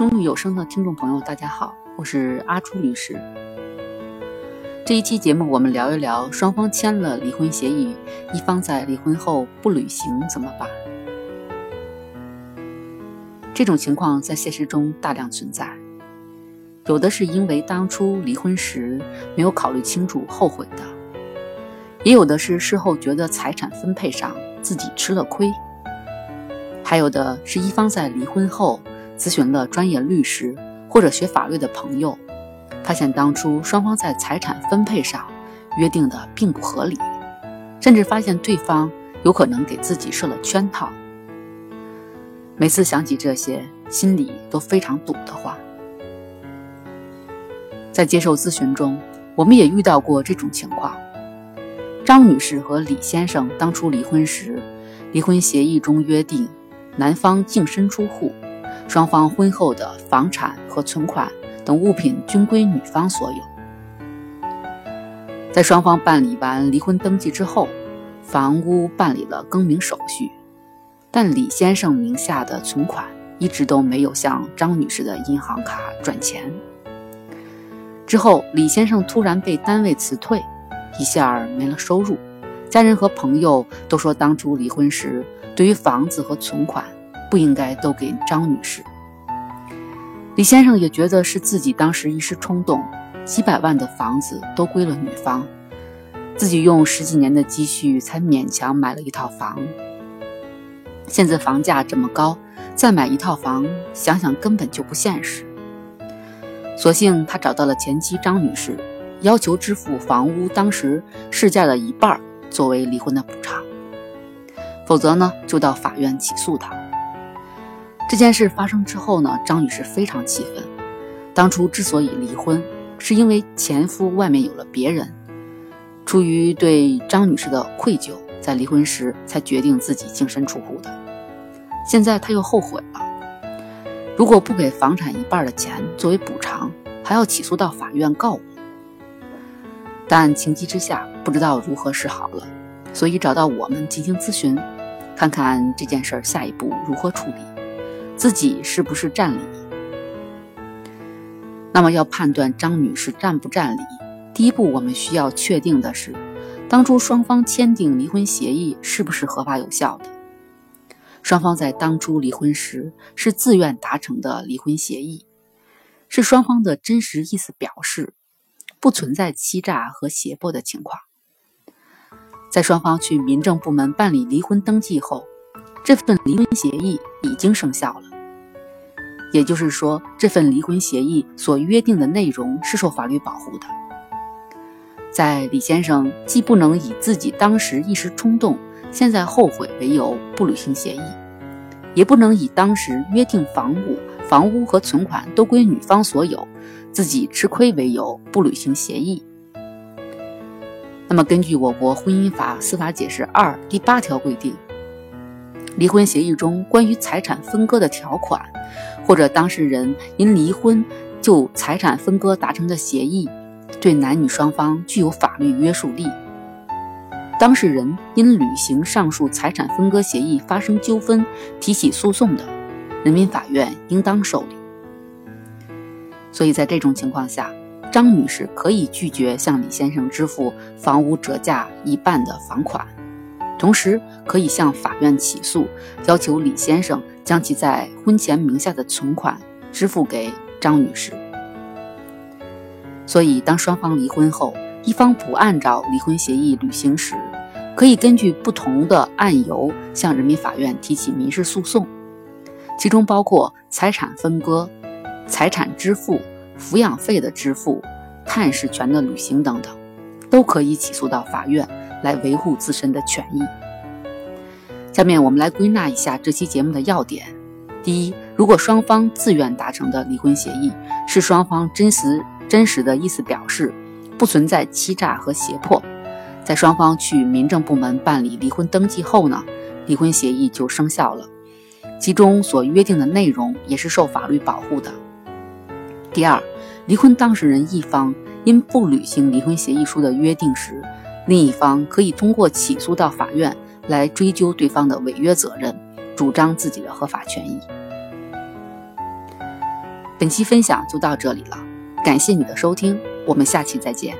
中律有声的听众朋友，大家好，我是阿初律师。这一期节目，我们聊一聊双方签了离婚协议，一方在离婚后不履行怎么办？这种情况在现实中大量存在，有的是因为当初离婚时没有考虑清楚后悔的，也有的是事后觉得财产分配上自己吃了亏，还有的是一方在离婚后。咨询了专业律师或者学法律的朋友，发现当初双方在财产分配上约定的并不合理，甚至发现对方有可能给自己设了圈套。每次想起这些，心里都非常堵得慌。在接受咨询中，我们也遇到过这种情况：张女士和李先生当初离婚时，离婚协议中约定男方净身出户。双方婚后的房产和存款等物品均归女方所有。在双方办理完离婚登记之后，房屋办理了更名手续，但李先生名下的存款一直都没有向张女士的银行卡转钱。之后，李先生突然被单位辞退，一下没了收入，家人和朋友都说，当初离婚时对于房子和存款。不应该都给张女士。李先生也觉得是自己当时一时冲动，几百万的房子都归了女方，自己用十几年的积蓄才勉强买了一套房。现在房价这么高，再买一套房，想想根本就不现实。所幸他找到了前妻张女士，要求支付房屋当时市价的一半作为离婚的补偿，否则呢就到法院起诉他。这件事发生之后呢，张女士非常气愤。当初之所以离婚，是因为前夫外面有了别人，出于对张女士的愧疚，在离婚时才决定自己净身出户的。现在她又后悔了，如果不给房产一半的钱作为补偿，还要起诉到法院告我。但情急之下不知道如何是好了，所以找到我们进行咨询，看看这件事下一步如何处理。自己是不是占理？那么要判断张女士占不占理，第一步我们需要确定的是，当初双方签订离婚协议是不是合法有效的？双方在当初离婚时是自愿达成的离婚协议，是双方的真实意思表示，不存在欺诈和胁迫的情况。在双方去民政部门办理离婚登记后，这份离婚协议已经生效了。也就是说，这份离婚协议所约定的内容是受法律保护的。在李先生既不能以自己当时一时冲动、现在后悔为由不履行协议，也不能以当时约定房屋、房屋和存款都归女方所有，自己吃亏为由不履行协议。那么，根据我国婚姻法司法解释二第八条规定。离婚协议中关于财产分割的条款，或者当事人因离婚就财产分割达成的协议，对男女双方具有法律约束力。当事人因履行上述财产分割协议发生纠纷提起诉讼的，人民法院应当受理。所以在这种情况下，张女士可以拒绝向李先生支付房屋折价一半的房款。同时，可以向法院起诉，要求李先生将其在婚前名下的存款支付给张女士。所以，当双方离婚后，一方不按照离婚协议履行时，可以根据不同的案由向人民法院提起民事诉讼，其中包括财产分割、财产支付、抚养费的支付、探视权的履行等等，都可以起诉到法院。来维护自身的权益。下面我们来归纳一下这期节目的要点：第一，如果双方自愿达成的离婚协议是双方真实真实的意思表示，不存在欺诈和胁迫，在双方去民政部门办理离婚登记后呢，离婚协议就生效了，其中所约定的内容也是受法律保护的。第二，离婚当事人一方因不履行离婚协议书的约定时，另一方可以通过起诉到法院来追究对方的违约责任，主张自己的合法权益。本期分享就到这里了，感谢你的收听，我们下期再见。